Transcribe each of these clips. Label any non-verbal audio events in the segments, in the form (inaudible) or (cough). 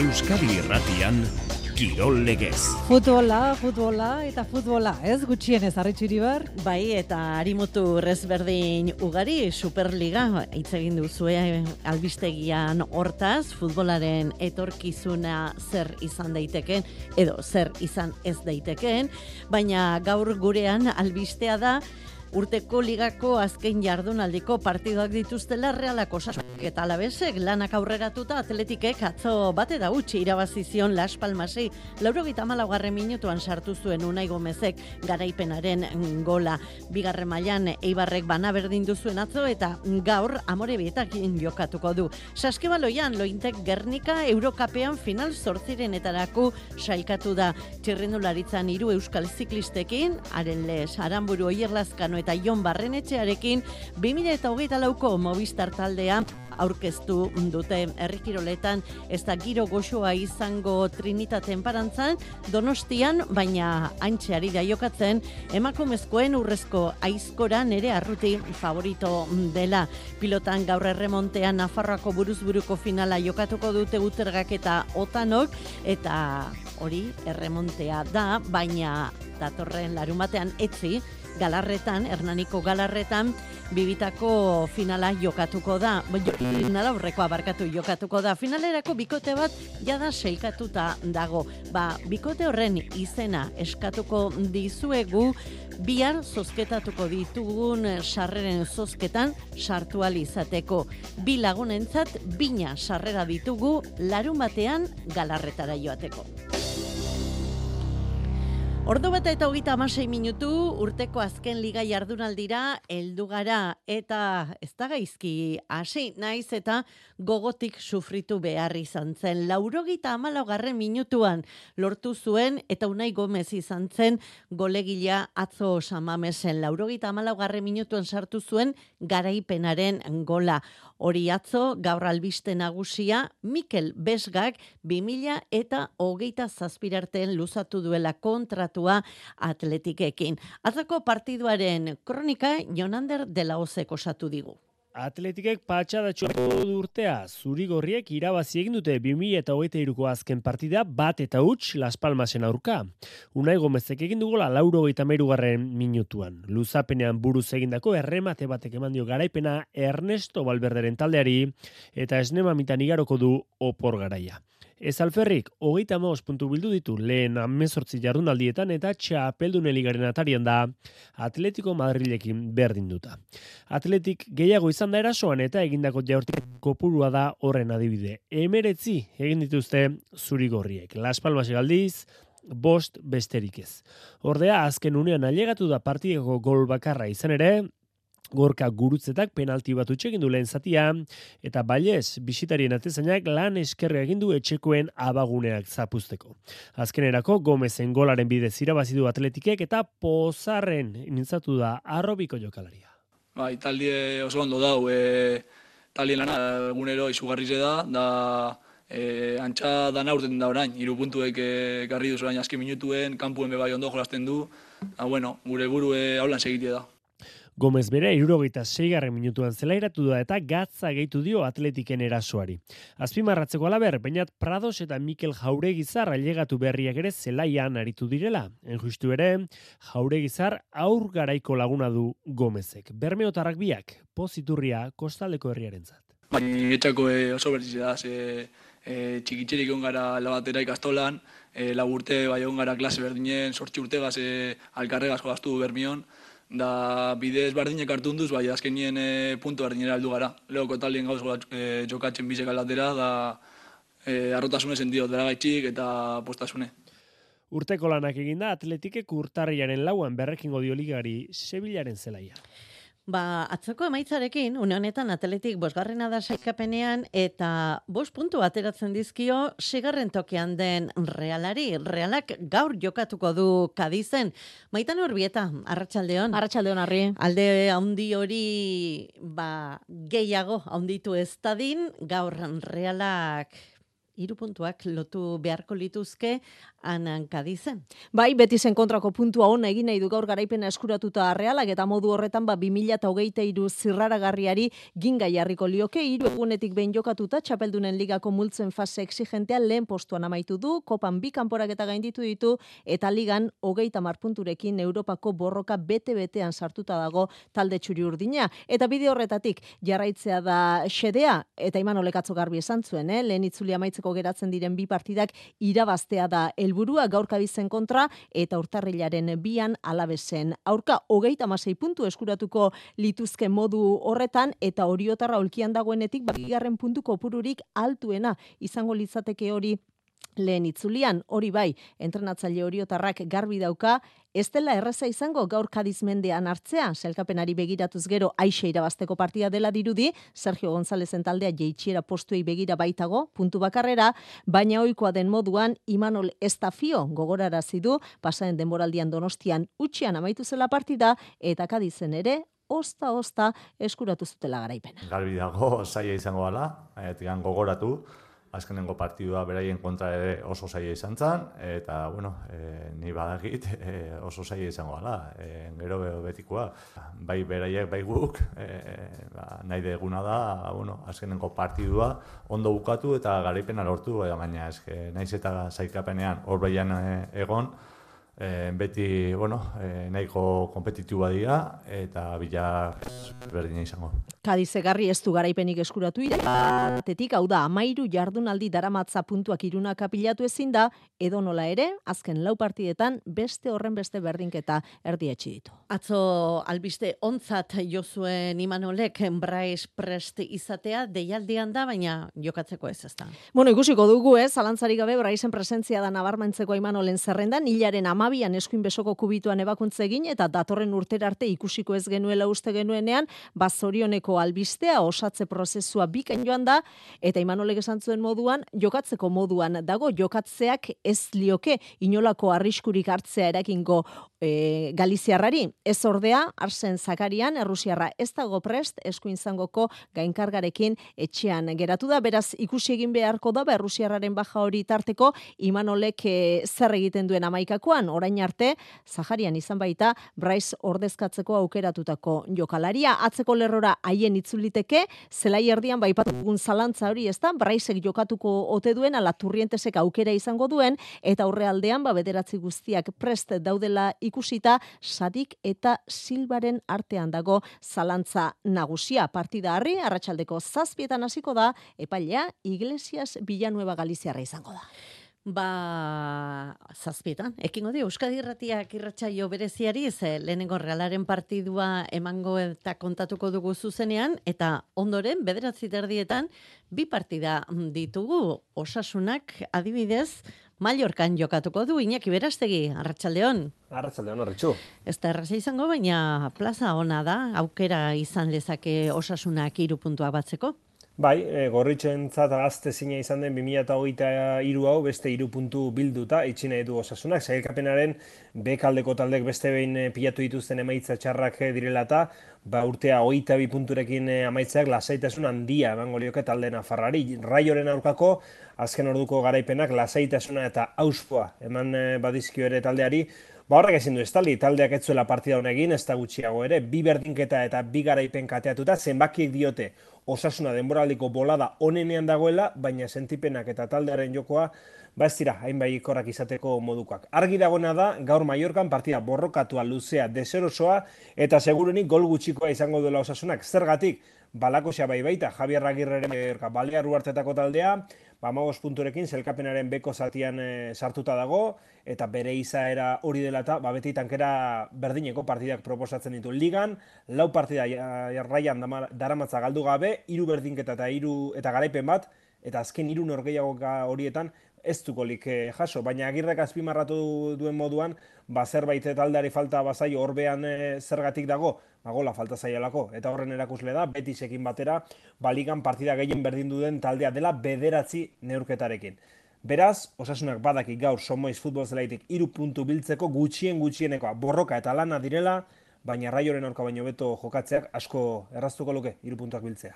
Euskadi Irratian Kirol Legez. Futbola, futbola eta futbola, ez gutxienez arritxiri bar? Bai, eta harimutu rezberdin ugari Superliga hitz egin duzue albistegian hortaz, futbolaren etorkizuna zer izan daiteken edo zer izan ez daiteken, baina gaur gurean albistea da urteko ligako azken jardunaldiko partidoak dituztela realako sasak eta alabesek lanak aurreratuta atletikek atzo bate da utzi irabazizion Las Palmasi lauro gita malaugarren minutuan sartu zuen unai gomezek garaipenaren gola. Bigarren mailan eibarrek bana berdin duzuen atzo eta gaur amore bietakin jokatuko du. Saskibaloian lointek Gernika Eurokapean final sortziren etarako sailkatu da. Txirrindularitzan hiru euskal ziklistekin haren les aramburu oierlazkano eta Jon Barrenetxearekin 2008 lauko Movistar taldea aurkeztu dute. Herrikiroletan ez da giro goxoa izango Trinitaten parantzan Donostian baina antxeari da jokatzen emakumezkoen urrezko aizkora nere arruti favorito dela. Pilotan gaur erremontean Nafarroako buruzburuko finala jokatuko dute utergak eta otanok eta hori erremontea da baina datorren larumatean etzi galarretan, Hernaniko galarretan, bibitako finala jokatuko da. Finala horreko abarkatu jokatuko da. Finalerako bikote bat jada seikatuta dago. Ba, bikote horren izena eskatuko dizuegu bihar zozketatuko ditugun sarreren zozketan sartu izateko. Bi lagunentzat bina sarrera ditugu larun batean galarretara joateko. Ordu bata eta hogeita amasei minutu, urteko azken liga jardunaldira, heldu gara eta ez da gaizki hasi naiz eta gogotik sufritu behar izan zen. Laurogita garren minutuan lortu zuen eta unai gomez izan zen golegila atzo samamesen. Laurogita garren minutuan sartu zuen garaipenaren gola. Hori atzo, gaur albiste nagusia, Mikel Besgak 2000 eta hogeita zazpirarten luzatu duela kontratu kontratua atletikekin. Atzako partiduaren kronika Jonander dela ozeko satu digu. Atletikek patxadatxo urtea zurigorriek irabazi egin dute 2023ko azken partida bat eta huts Las Palmasen aurka. Unai Gomezek egin dugola lauro eta garren minutuan. Luzapenean buruz egindako erremate batek eman dio garaipena Ernesto Valverderen taldeari eta esnema mitan igaroko du opor garaia. Ez alferrik, hogeita maos puntu bildu ditu lehen amezortzi jardunaldietan eta txapeldun eligaren atarian da Atletico Madrilekin berdin duta. Atletik gehiago izan da erasoan eta egindako jaurtik kopurua da horren adibide. Emeretzi egin dituzte zurigorriek. Las Palmas egaldiz, bost besterik ez. Ordea, azken unean ailegatu da partideko gol bakarra izan ere, gorka gurutzetak penalti bat utxegin du lehen zatia, eta bailez, bisitarien atezainak lan eskerre egin du etxekoen abaguneak zapuzteko. Azkenerako, Gomezen golaren bidez irabazi du atletikek eta pozarren nintzatu da arrobiko jokalaria. Ba, Italie oso ondo dau, e, talien lana egunero izugarrize da, da e, antxa da naurten da orain, iru puntuek e, garri duz orain azki minutuen, kampuen bebai ondo jolasten du, da, bueno, gure buru e, haulan segitea da. Gomez bere irurogeita seigarren minutuan zelairatu da eta gatza gehitu dio atletiken erasoari. Azpimarratzeko alaber, bainat Prados eta Mikel Jauregizar ailegatu berriak ere zelaian aritu direla. Enjustu ere, Jauregizar aur garaiko laguna du Gomezek. Bermeotarrak biak, poziturria kostaldeko herriaren zat. Bai, etxako e, oso berriz da, ze e, txikitxerik ongara labatera ikastolan, e, laburte bai ongara klase berdinen, sortxi urtegaz e, alkarregaz jolaztu bermion, da bidez bardinek hartu duz, bai azkenien e, puntu bardinera aldu gara. Leoko talien gauz e, jokatzen bizek alatera, da e, arrotasune sentido dara gaitxik eta postasune. Urteko lanak eginda atletikek urtarriaren lauan berrekingo dio ligari Sevillaren zelaia. Ba, atzoko emaitzarekin, une honetan atletik bosgarrena da saikapenean eta bos puntu ateratzen dizkio sigarren tokean den realari. Realak gaur jokatuko du kadizen. Maitan horbieta, arratsaldeon. Arratsaldeon harri. Alde handi hori ba, gehiago handitu ez dadin, gaur realak hiru puntuak lotu beharko lituzke anan kadizen. Bai, beti zen kontrako puntua ona egin nahi du gaur garaipena eskuratuta realak eta modu horretan ba 2023 zirraragarriari ginga jarriko lioke hiru egunetik behin jokatuta txapeldunen ligako multzen fase exigentea lehen postuan amaitu du, kopan bi kanporak eta gainditu ditu eta ligan hogeita punturekin Europako borroka bete-betean sartuta dago talde txuri urdina. Eta bide horretatik jarraitzea da xedea eta iman olekatzo garbi esan zuen, eh? lehen itzuli amaitzeko geratzen diren bi partidak irabaztea da helburua gaur kabizen kontra eta urtarrilaren bian alabesen. Aurka hogeita masei puntu eskuratuko lituzke modu horretan eta oriotarra olkian dagoenetik bigarren puntu kopururik altuena izango litzateke hori lehen itzulian, hori bai, entrenatzaile horiotarrak garbi dauka, ez dela erraza izango gaur kadizmendean hartzea, selkapenari begiratuz gero aixe irabazteko partia dela dirudi, Sergio González taldea jeitxiera postuei begira baitago, puntu bakarrera, baina ohikoa den moduan, Imanol Estafio gogorarazi du, pasaren denboraldian donostian utxian amaitu zela partida, eta kadizen ere, osta-osta eskuratu zutela garaipena. Garbi dago, saia izango gala, gogoratu, azkenengo partidua beraien kontra ere oso zaila izan zen, eta, bueno, e, ni badakit e, oso zaila izango gala, e, gero betikoa. Bai beraiek, bai guk, e, ba, nahi deguna da, bueno, azkenengo partidua ondo bukatu eta garaipena lortu, baina eske, naiz eta zaikapenean hor egon, e, beti, bueno, e, nahiko kompetitiua dira eta bila berdina izango. Kadize garri ez du garaipenik eskuratu ira, batetik hau da, amairu jardunaldi daramatza puntuak iruna kapilatu ezin da, edo nola ere, azken lau partidetan beste horren beste berdinketa erdietxi ditu. Atzo albiste ontzat jozuen imanolek Brais prest izatea deialdian da, baina jokatzeko ez ez da. Bueno, ikusiko dugu ez, alantzari gabe Braisen presentzia da nabarmentzeko imanolen zerrendan, hilaren ama amabian eskuin besoko kubituan ebakuntze egin eta datorren urtera arte ikusiko ez genuela uste genuenean, bazorioneko albistea osatze prozesua biken joan da, eta imanolek esan zuen moduan, jokatzeko moduan dago, jokatzeak ez lioke inolako arriskurik hartzea erakingo e, Galiziarrari. Ez ordea, arsen zakarian, errusiarra ez dago prest, eskuin zangoko gainkargarekin etxean geratu da, beraz ikusi egin beharko da, errusiarraren baja hori tarteko, imanolek e, zer egiten duen amaikakoan, orain arte, Zaharian izan baita, Bryce ordezkatzeko aukeratutako jokalaria. Atzeko lerrora haien itzuliteke, zelai erdian baipatu dugun zalantza hori ez da, Bryceek jokatuko ote duen, ala turrientesek aukera izango duen, eta aurrealdean ba bederatzi guztiak prest daudela ikusita, sadik eta silbaren artean dago zalantza nagusia. Partida harri, arratsaldeko zazpietan hasiko da, epailea, Iglesias Villanueva Galiziarra izango da. Ba, zazpietan. Ekingo di, Euskadi Irratiak irratsaio bereziari, ze lehenengo realaren partidua emango eta kontatuko dugu zuzenean, eta ondoren, bederatzi terdietan, bi partida ditugu osasunak adibidez, Mallorcan jokatuko du, Iñaki Berastegi, Arratxaldeon. Arratxaldeon, horretxu. Ez da erraza izango, baina plaza ona da, aukera izan lezake osasunak irupuntua batzeko. Bai, e, gorritzen zata azte zine izan den 2008 iru hau beste iru puntu bilduta, itxine edu osasunak. Zailkapenaren bekaldeko taldek beste behin e, pilatu dituzten emaitza txarrak e, direla eta ba, urtea oita bi punturekin amaitzeak lasaitasun handia emango lioke talde nafarrari. Raioren aurkako, azken orduko garaipenak lasaitasuna eta auspoa eman badizkio ere taldeari, Ba horrek ezin du estali, taldeak etzuela partida honegin, ez da gutxiago ere, bi berdinketa eta bi garaipen kateatuta, zenbakiek diote osasuna denboraldiko bolada onenean dagoela, baina sentipenak eta taldearen jokoa, ba ez dira, hainbai ikorrak izateko modukoak. Argi dagoena da, gaur Mallorcan partida borrokatua luzea deserosoa, eta segurenik gol gutxikoa izango duela osasunak. Zergatik, balako bai baita, Javier Ragirreren erka balea ruartetako taldea, ba, punturekin zelkapenaren beko zatian e, sartuta dago, eta bere izaera hori dela eta ba, beti tankera berdineko partidak proposatzen ditu. Ligan, lau partida jarraian daramatza galdu gabe, hiru berdinketa eta hiru eta garaipen bat, eta azken hiru norgeiago horietan ez dukolik eh, jaso, baina agirrek azpimarratu duen moduan, ba, zerbait taldeari falta bazai horbean eh, zergatik dago, ba, gola falta zaialako, eta horren erakusle da, betisekin batera, baligan partida gehien berdin duen taldea dela bederatzi neurketarekin. Beraz, osasunak badaki gaur somoiz futbol zelaitik iru puntu biltzeko gutxien gutxienekoa borroka eta lana direla, baina raioren aurka baino beto jokatzeak asko erraztuko luke iru puntuak biltzea.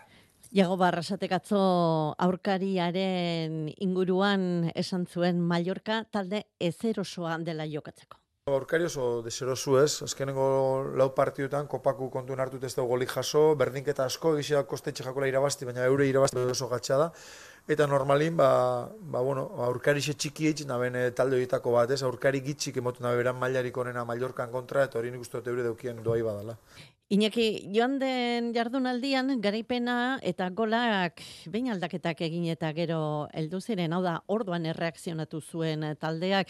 Iago Barrasatek atzo aurkariaren inguruan esan zuen Mallorca talde ezerosoa dela jokatzeko. Aurkari oso deserosu ez, azkenengo lau partidutan kopaku kontu hartut ez dugu golik jaso, berdinketa asko, egizia kostetxe jakola irabazti, baina eure irabazti oso gatsa da. Eta normalin, ba, ba bueno, aurkari xe txiki hitz, naben talde horietako bat, ez, aurkari gitxik emotu nabe beran mailarik onena Mallorcan kontra, eta hori nik uste dut eure deukien doai badala. Iñaki, joan den jardunaldian, garaipena eta golak behin aldaketak egin eta gero heldu ziren, hau da, orduan erreakzionatu zuen taldeak.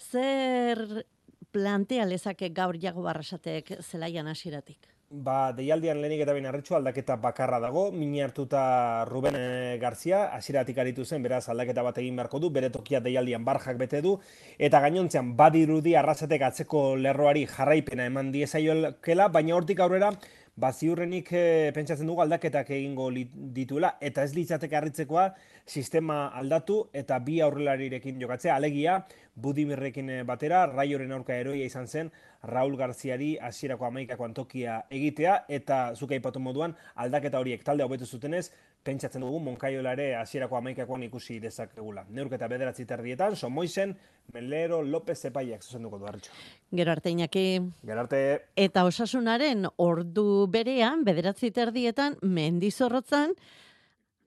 Zer plantea lezake gaur jago barrasatek zelaian hasiratik? Ba, deialdian lehenik eta bain arritxu aldaketa bakarra dago, mini hartuta Ruben eh, Garzia, asiratik aritu zen, beraz aldaketa bat egin beharko du, bere tokia deialdian barjak bete du, eta gainontzean badirudi arrasatek atzeko lerroari jarraipena eman diezaioekela, baina hortik aurrera, ba, ziurrenik e, pentsatzen dugu aldaketak egingo dituela, eta ez litzateke harritzekoa sistema aldatu eta bi aurrelarirekin jokatzea, alegia, Budimirrekin eh, batera, Raioren aurka eroia izan zen, Raul Garziari hasierako amaikako antokia egitea, eta zuka ipatu moduan, aldaketa horiek talde hobetu zutenez, pentsatzen dugu Monkaiolare hasierako amaikakoan ikusi dezakegula. Neurketa bederatzi terdietan, Somoisen, Melero, López Epaiak zuzenduko du hartxo. Gero arte inaki. Gero arte. Eta osasunaren ordu berean, bederatzi terdietan, mendizorrotzan,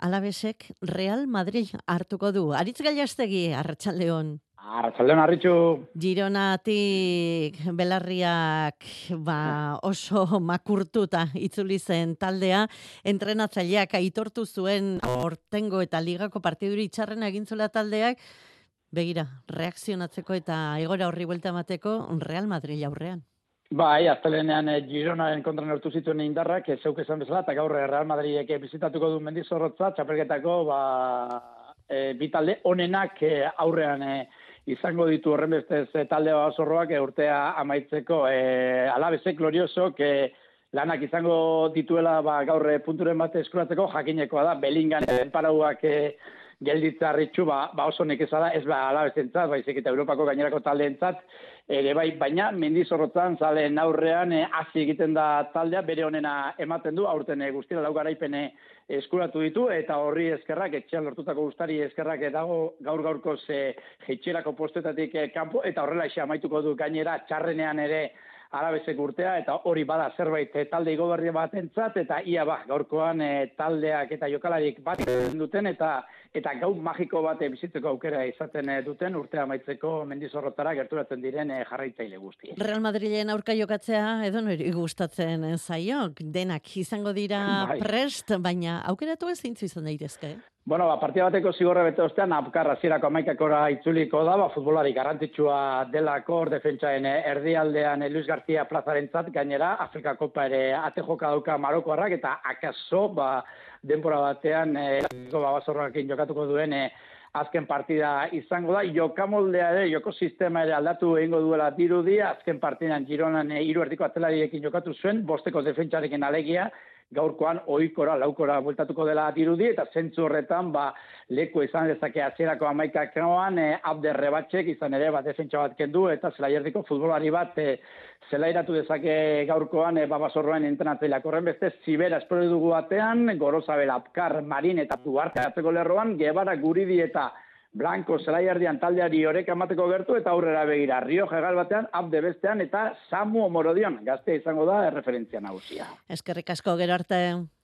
Alabesek Real Madrid hartuko du. Aritz Gaiastegi, Arratxaldeon. Arratxaldeon arritxu. Gironatik belarriak ba, oso makurtuta itzuli zen taldea. Entrenatzaileak aitortu zuen ortengo eta ligako partiduri itxarren egin taldeak. Begira, reakzionatzeko eta egora horri buelta emateko Real Madrid aurrean. Bai, aztelenean eh, Gironaren kontra nortu zituen indarrak, ez zeuk esan bezala, eta gaur Real Madridek bizitatuko du mendizorrotza, txapelketako, ba, e, bitalde onenak e, aurrean e, izango ditu horren bestez e, talde basorroak e, urtea amaitzeko. E, alabezek glorioso e, lanak izango dituela ba, gaur punturen bat eskuratzeko jakinekoa da. Belingan e, parauak e, gelditza ba, ba oso nekezada ez ba alabezentzat, baizik eta Europako gainerako taldeentzat ere bai, baina mendizorrotzan zalen aurrean e, hasi egiten da taldea bere honena ematen du aurten e, guztira lau garaipene eskuratu ditu eta horri eskerrak etxean lortutako gustari eskerrak dago gaur gaurko ze jeitxerako postetatik e, kanpo eta horrela xe amaituko du gainera txarrenean ere arabezek urtea eta hori bada zerbait e, talde igoberri batentzat eta ia ba gaurkoan taldeak eta jokalarik bat duten eta eta gau magiko bat bizitzeko aukera izaten eh, duten urtea amaitzeko mendizorrotara gerturatzen diren eh, jarraitzaile guzti. Real Madrilen aurka jokatzea edo nori gustatzen zaiok, denak izango dira (laughs) bai. prest, baina aukeratu ez zintzu izan daitezke. Bueno, ba, partida bateko zigorre bete ostean, apkar azirako amaikakora itzuliko da, ba, futbolari garantitxua delako, defentsaen eh, erdialdean Luis García plazaren zat, gainera, Afrika Kopa ere ate joka dauka Marokoarrak, eta akaso, ba, denpora batean e, babazorrakin jokatuko duen e, azken partida izango da. Jokamoldea ere, joko sistema ere aldatu egingo duela dirudi, azken partidan Gironan e, iru erdiko atzelariekin jokatu zuen, bosteko defentsarekin alegia, gaurkoan ohikora laukora bueltatuko dela dirudi eta zentzu horretan ba leku izan dezake hasierako 11 e, Abder Rebatxek izan ere bat defentsa bat kendu eta zelaierriko futbolari bat e, zelairatu dezake gaurkoan e, babasorroen entrenatzaileak. Horren beste zibera espero dugu batean Gorosabel Apkar Marin eta Duarte atzeko lerroan Gebara Guridi eta Blanco Zelaiardian taldeari horek amateko gertu eta aurrera begira. Rio Jegal batean, abde bestean eta Samu Omorodion. Gazte izango da erreferentzia nagusia. Eskerrik asko gero arte.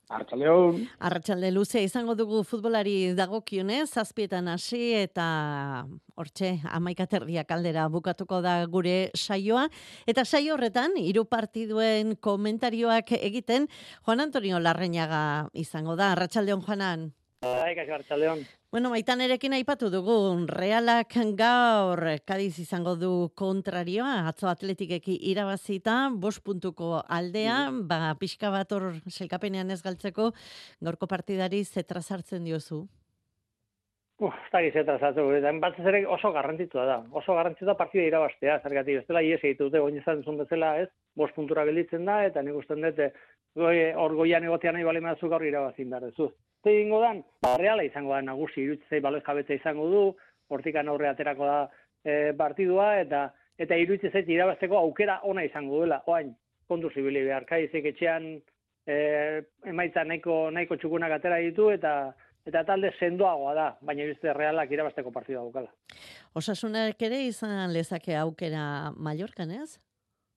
Arratxaldeon. Arratxalde luze izango dugu futbolari dagokionez, zazpietan hasi eta hortxe amaikaterdia kaldera bukatuko da gure saioa. Eta saio horretan, hiru partiduen komentarioak egiten, Juan Antonio Larreñaga izango da. Arratxaldeon, Juanan. Bai, Arratxaldeon. Bueno, maitan erekin aipatu dugu, realak gaur Kadiz izango du kontrarioa, atzo atletikeki irabazita, bos puntuko aldea, mm. ba, pixka bat hor selkapenean ez galtzeko, gaurko partidari zetra sartzen diozu? Uh, ez da gizetra zartu, bat ere oso garrantzitua da, oso garrantzitua partida irabaztea, zergatik, ez dela ies egitu dute, goinezan zuen bezala, ez, bos puntura gelditzen da, eta nik usten dut, hor goian egotean nahi bali mazu gaur irabazin da, Zer egingo dan, ba, reala izango da nagusi, irutzei baloi jabetza izango du, hortikan aurre aterako da e, partidua, eta eta irutzei zait irabazteko aukera ona izango duela, oain, kontu zibili behar, kaizek etxean e, emaitza nahiko, nahiko txukunak atera ditu, eta eta talde sendoagoa da, baina beste realak irabasteko partida daukala. Osasunak ere izan lezake aukera Mallorcan, ez?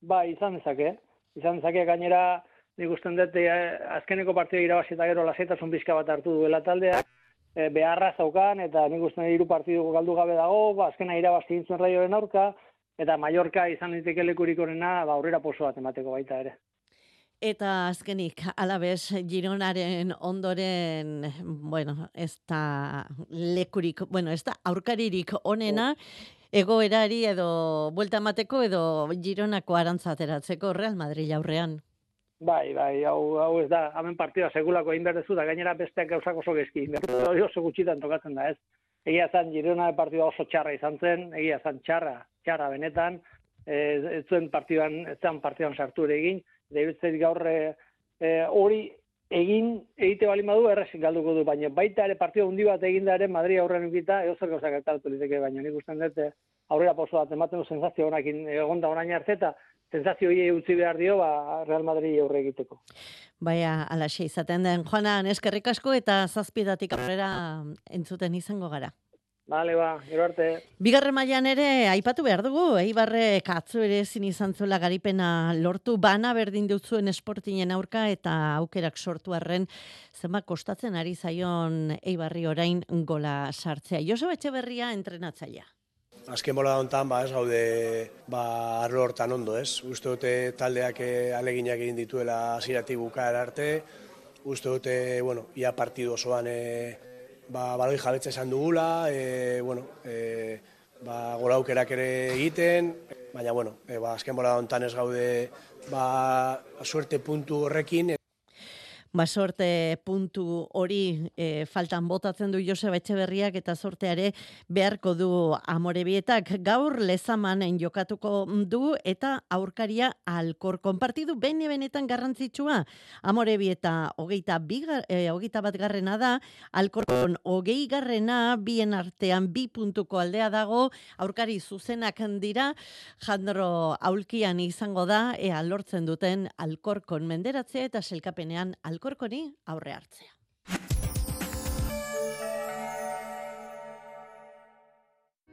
Ba, izan dezake. Izan dezake gainera, nik usten dut, eh, azkeneko partida irabazi eta gero lasetasun bizka bat hartu duela taldeak, e, beharra zaukan, eta nik usten hiru partidu galdu gabe dago, ba, azkena irabazi dintzen raioen aurka, eta Mallorca izan diteke lekurik horrena, ba, aurrera poso bat emateko baita ere. Eta azkenik, alabez, Gironaren ondoren, bueno, ez da lekurik, bueno, ez da aurkaririk onena, egoerari edo buelta emateko edo Gironako arantzateratzeko Real Madrid aurrean. Bai, bai, hau, hau ez da, hemen partida segulako egin berdezu da, gainera besteak gauzak oso gezki, hori oso gutxitan tokatzen da, ez? Egia zan, Girona partida oso txarra izan zen, egia zan txarra, txarra benetan, ez, ez zuen partidan, ez zuen partidan sartu ere egin, da gaur e, hori egin egite bali badu errezik galduko du, baina baita ere partida hundi bat egin da ere Madri aurrean ukita, edo zer gauzak gertatu liteke, baina nik usten dut eh, aurrera poso bat ematen du sensazio honakin egonda orain arte eta sensazio hori utzi behar dio ba, Real Madrid aurre egiteko. Baina, alaxe izaten den, Juana, eskerrik asko eta zazpidatik aurrera entzuten izango gara. Bale, ba, gero arte. Bigarren mailan ere, aipatu behar dugu, eibarre katzu ere ezin izan zuela garipena lortu, bana berdin dutzuen esportinen aurka eta aukerak sortu arren, zema kostatzen ari zaion eibarri orain gola sartzea. Joso Etxeberria entrenatzailea. Azken bola hontan ba, ez gaude ba, arlo hortan ondo, ez? Uste dute taldeak eh, aleginak egin dituela hasieratik bukaera arte, uste dute, bueno, ia partidu osoan e, ba, baloi jabetza esan dugula, e, bueno, e, ba, gola aukerak ere egiten, baina, bueno, e, ba, azken bola hontan ez gaude, ba, suerte puntu horrekin, basorte puntu hori e, faltan botatzen du Joseba Etxeberriak eta sorteare beharko du amorebietak gaur lezamanen jokatuko du eta aurkaria alkor konpartidu bene benetan garrantzitsua. Amorebieta hogeita, bigar, e, hogeita bat garrena da alkorkon hogei garrena bien artean bi puntuko aldea dago. Aurkari zuzenak dira jandro aulkian izango da ea lortzen duten alkorkon menderatzea eta selkapenean alkorkon alkorkori aurre hartzea.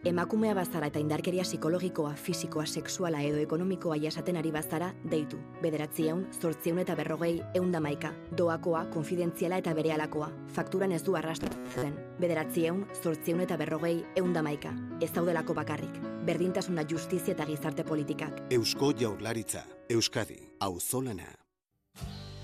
Emakumea bazara eta indarkeria psikologikoa, fisikoa, sexuala edo ekonomikoa jasaten ari bazara, deitu. Bederatzieun, zortzieun eta berrogei, eundamaika. Doakoa, konfidentziala eta berealakoa. Fakturan ez du arrastratzen. Bederatzieun, zortzieun eta berrogei, eundamaika. Ez daudelako bakarrik. Berdintasuna justizia eta gizarte politikak. Eusko jaurlaritza. Euskadi. Auzolana.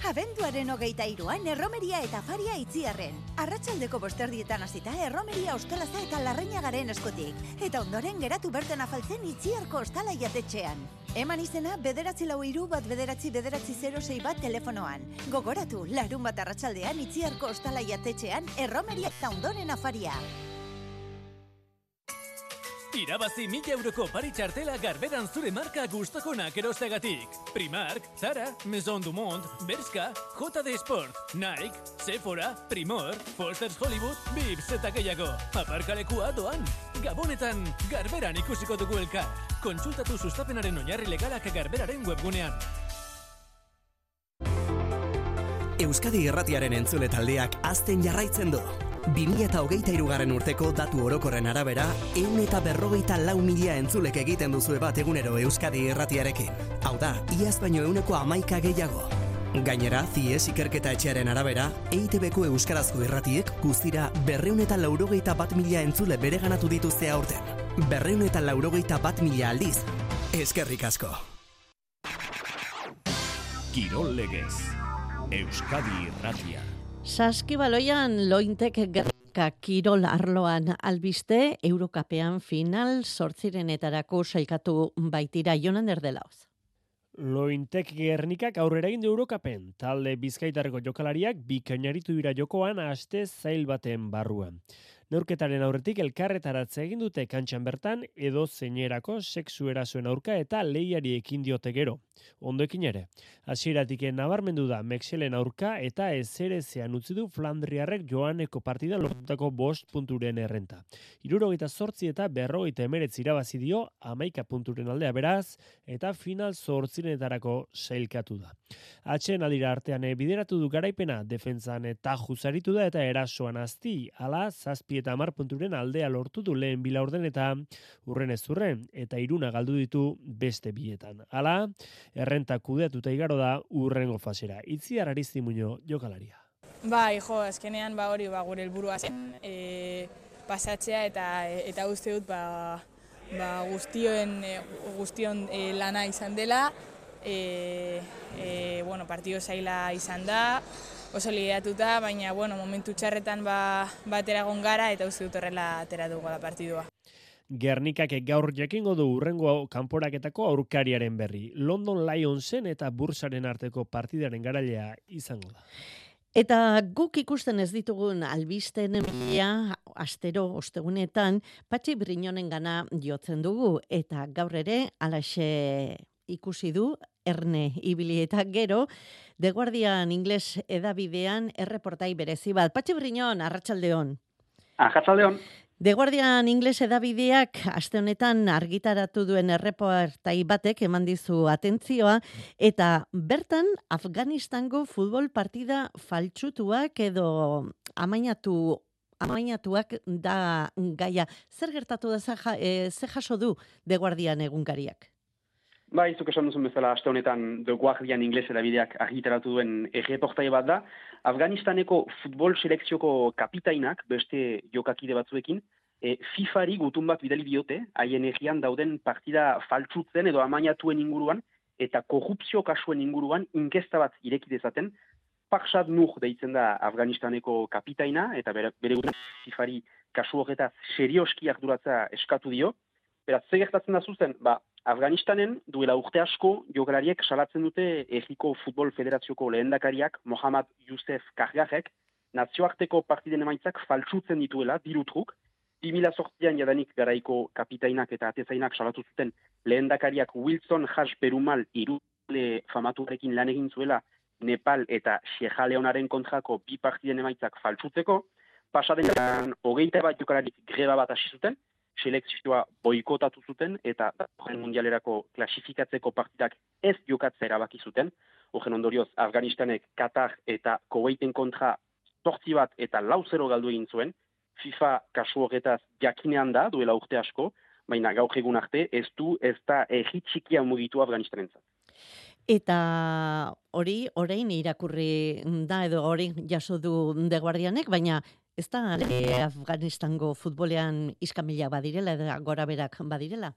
Abenduaren hogeita iruan erromeria eta faria itziarren. Arratxaldeko bosterdietan hasita erromeria ostalaza eta larreina garen eskutik. Eta ondoren geratu berten afaltzen itziarko ostala jatetxean. Eman izena bederatzi lau iru bat bederatzi bederatzi 06 bat telefonoan. Gogoratu, larun bat arratsaldean itziarko ostala jatetxean erromeria eta ondoren afaria. Irabazi mila euroko pari txartela garberan zure marka gustokonak erostegatik. Primark, Zara, Maison du Monde, Berska, JD Sport, Nike, Sephora, Primor, Foster's Hollywood, Bips eta gehiago. Aparkalekua doan. Gabonetan, garberan ikusiko dugu elka. Kontsultatu sustapenaren oinarri legalak garberaren webgunean. Euskadi Irratiaren entzule taldeak azten jarraitzen du. 2008 irugarren urteko datu orokorren arabera, eun eta berrogeita lau mila entzulek egiten duzu bat egunero Euskadi Irratiarekin. Hau da, iaz baino euneko amaika gehiago. Gainera, zies ikerketa etxearen arabera, EITB-ko Euskarazko irratiek guztira berreun eta laurogeita bat mila entzule bere ganatu dituzte aurten. Berreun eta laurogeita bat mila aldiz. Eskerrik asko. Kirol legez. Euskadi Irratia. Saskibaloian lointek gerka kirol arloan albiste Eurokapean final sortzirenetarako sailkatu baitira jonan erdelauz. Lointek gernikak aurrera egin Eurokapen, talde bizkaitarreko jokalariak bikainaritu dira jokoan aste zail baten barruan. Neurketaren aurretik elkarretaratze egin dute kantxan bertan edo zeinerako sexu erasoen aurka eta lehiari ekin diote gero. Ondoekin ere, hasieratik nabarmendu da Mexelen aurka eta ezerezean utzi du Flandriarrek joaneko partidan lortutako bost punturen errenta. Irurogeita sortzi eta berrogeita emeretz irabazi dio amaika punturen aldea beraz eta final sortzinetarako sailkatu da. Atxen aldira artean bideratu du garaipena defentzan eta juzaritu da eta erasoan azti, ala zazpi eta amar punturen aldea lortu du lehen bila orden eta urren ez urren eta iruna galdu ditu beste bietan. Ala, errenta kudeatuta igaro da urrengo fasera. Itzi ararizi muño jokalaria. Bai, jo, azkenean ba hori ba gure helburua zen e, pasatzea eta eta uste dut ba, ba guztioen e, guztion e, lana izan dela. E, e, bueno, partido zaila izan da, oso lideratuta, baina bueno, momentu txarretan ba, batera gara eta uste dut horrela atera dugu da partidua. Gernikak gaur jakingo du urrengo kanporaketako aurkariaren berri. London Lionsen eta Bursaren arteko partidaren garailea izango da. Eta guk ikusten ez ditugun albisten emilia astero ostegunetan patxi brinonen gana jotzen dugu. Eta gaur ere alaxe ikusi du erne ibili eta gero The Guardian ingles edabidean erreportai berezi bat. Patxi brinon, arratsaldeon. Arratsaldeon. The Guardian ingles edabideak aste honetan argitaratu duen erreportai batek eman dizu atentzioa eta bertan Afganistango futbol partida faltsutuak edo amainatu amainatuak da gaia. Zer gertatu da ze eh, jaso du The Guardian egunkariak? Bai, zuk esan duzun bezala, aste honetan The Guardian Ingles edabideak argitaratu duen erreportai bat da, Afganistaneko futbol selekzioko kapitainak, beste jokakide batzuekin, e, FIFA-ri gutun bat bidali diote, haien egian dauden partida faltsutzen edo amainatuen inguruan, eta korrupzio kasuen inguruan inkesta bat ireki dezaten, Paksad Nuh deitzen da Afganistaneko kapitaina, eta bere, bere gutun FIFA-ri kasu horretaz serioski arduratza eskatu dio, Beraz, ze gertatzen da zuzen, ba, Afganistanen duela urte asko jokalariek salatzen dute Egiko Futbol Federazioko lehendakariak Mohamed Youssef Kargajek. Nazioarteko partiden emaitzak faltsutzen dituela, dirutruk, 2008an jadanik garaiko kapitainak eta atezainak salatu zuten lehendakariak Wilson Haj Perumal irule famatuarekin lan egin zuela Nepal eta Sierra Leonaren kontrako bi partiden emaitzak faltsutzeko, pasaden hogeita bat jokalarik greba bat hasi zuten, selekzioa boikotatu zuten eta horren mundialerako klasifikatzeko partidak ez jokatzea erabaki zuten. Horren ondorioz, Afganistanek Katar eta Kuwaiten kontra tortzi bat eta lau zero galdu egin zuen. FIFA kasu horretaz jakinean da, duela urte asko, baina gaur egun arte ez du ez da egitxikia mugitu Afganistanen Eta hori, orain irakurri da edo hori jaso du de guardianek, baina Ez da, e, Afganistango futbolean iskamila badirela, edo gora berak badirela?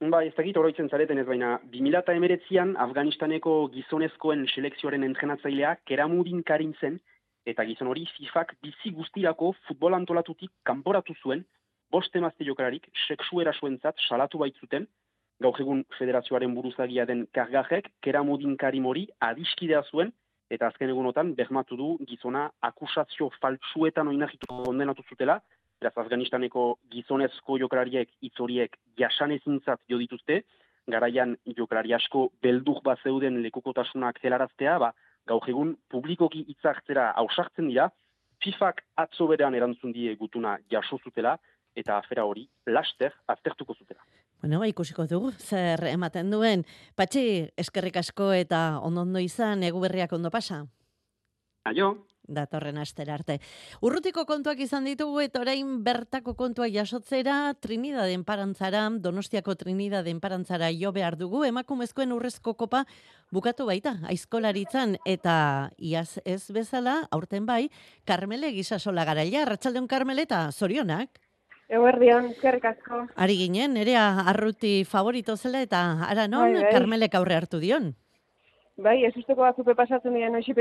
Ba, ez dakit oroitzen zareten ez baina, 2000 emeretzian Afganistaneko gizonezkoen selekzioaren entrenatzailea keramudin karin zen, eta gizon hori FIFAk bizi guztirako futbol antolatutik kanporatu zuen, bost emazte jokararik seksuera suentzat salatu baitzuten, gaur egun federazioaren buruzagia den kargajek, keramudin karim hori adiskidea zuen, eta azken egunotan bermatu du gizona akusazio faltsuetan oinahitu kondenatu zutela, beraz Afganistaneko gizonezko jokalariek itzoriek jasan ezintzat jo dituzte, garaian jokalari asko beldur bat zeuden lekukotasunak helaraztea, ba, gaur egun publikoki hitzartzera ausartzen dira, FIFAk atzo berean erantzun die gutuna jaso zutela, eta afera hori laster aztertuko zutela. Bueno, ba, ikusiko dugu, zer ematen duen. Patxi, eskerrik asko eta ondo ondo izan, egu berriak ondo pasa? Aio. Datorren astera arte. Urrutiko kontuak izan ditugu eta orain bertako kontua jasotzera Trinidaden parantzara, Donostiako Trinidaden parantzara jo behar dugu, emakumezkoen urrezko kopa bukatu baita, aizkolaritzan eta iaz ez bezala, aurten bai, Karmele gizasola garaila, Ratxaldeon Karmeleta, zorionak? Eguerdion, zerrik asko. Ari ginen, nerea arruti favorito zela eta ara non, bai, bai. Karmelek aurre hartu dion? Bai, ez usteko batzupe pasatzen dira noixi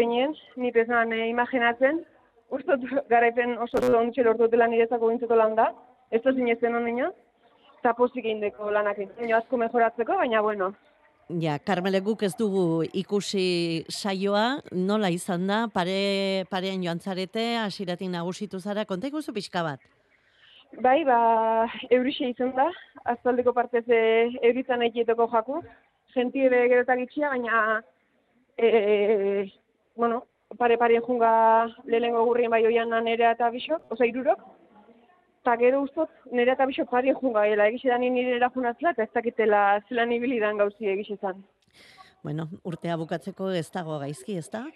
ni pezan eh, imaginatzen, ustot garaipen oso dut onditxe lortu dela nirezako gintzuko lan da, ez da zinezten hon eta pozik indeko lanak egin asko mejoratzeko, baina bueno. Ja, Karmele guk ez dugu ikusi saioa, nola izan da, pare, parean joan zarete, asiratik nagusitu zara, konta ikustu pixka bat? Bai, ba, eurixe izan da, azaldeko partez euritzen egieteko jaku, jentie be gero eta gitxia, baina, e, bueno, pare-pare junga lehenengo gurrien bai oian nerea eta bisok, oza, irurok, eta gero ustot, nerea eta bisok pare junga, ela egixe da nire erajunatzela, eta ez dakitela zelan ibilidan gauzi egixe zan. Bueno, urtea bukatzeko ez dago gaizki, ez da?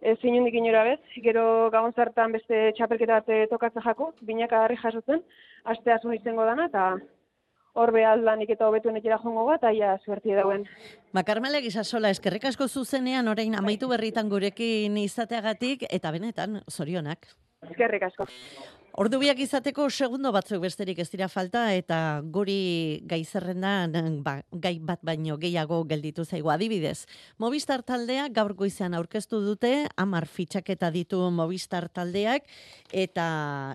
Ez inundik inora bez, gero gabon zartan beste txapelketa bat eh, tokatzen jako, binaka harri jasotzen, aste asun izango dana, eta horbe aldanik eta hobetuen etxera jongo bat, aia suerti dauen. Ba, Carmela Gisasola, eskerrik asko zuzenean, orain amaitu berritan gurekin izateagatik, eta benetan, zorionak. Eskerrik asko. Ordu biak izateko segundo batzuk besterik ez dira falta eta guri gai zerrendan ba, gai bat baino gehiago gelditu zaigu adibidez. Movistar taldea gaur goizean aurkeztu dute, amar fitxaketa ditu Movistar taldeak eta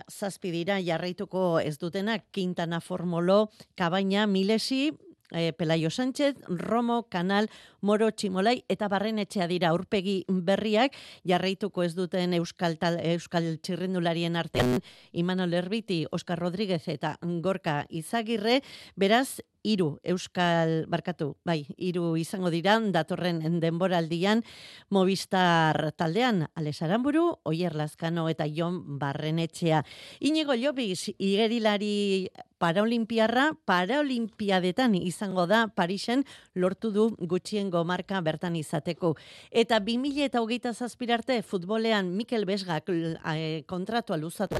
zazpi dira jarraituko ez dutenak Quintana Formolo, Kabaina, Milesi, e, Pelaio Sánchez, Romo, Kanal, Moro, Tximolai eta Barrenetxea dira aurpegi berriak jarraituko ez duten Euskal, tal, Euskal Txirrindularien artean. Imanol Erbiti, Oskar Rodríguez eta Gorka Izagirre, beraz, hiru euskal barkatu, bai, hiru izango dira datorren denboraldian Movistar taldean Ales Aramburu, Oier Lazkano eta Jon Barrenetxea. Inigo Llobis igerilari paraolimpiarra paraolimpiadetan izango da Parisen lortu du gutxiengo marka bertan izateko. Eta 2000 eta hogeita zazpirarte futbolean Mikel Besgak e, kontratua luzatu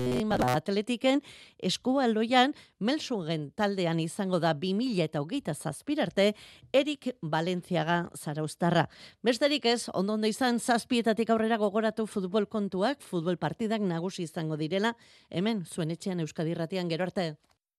atletiken eskualdoian Melsugen taldean izango da 2000 eta hogeita zazpirarte Erik Valentziaga zaraustarra. Besterik ez, ondo ondo izan zazpietatik aurrera gogoratu futbol kontuak, futbol partidak nagusi izango direla, hemen zuen etxean Euskadirratian gero arte.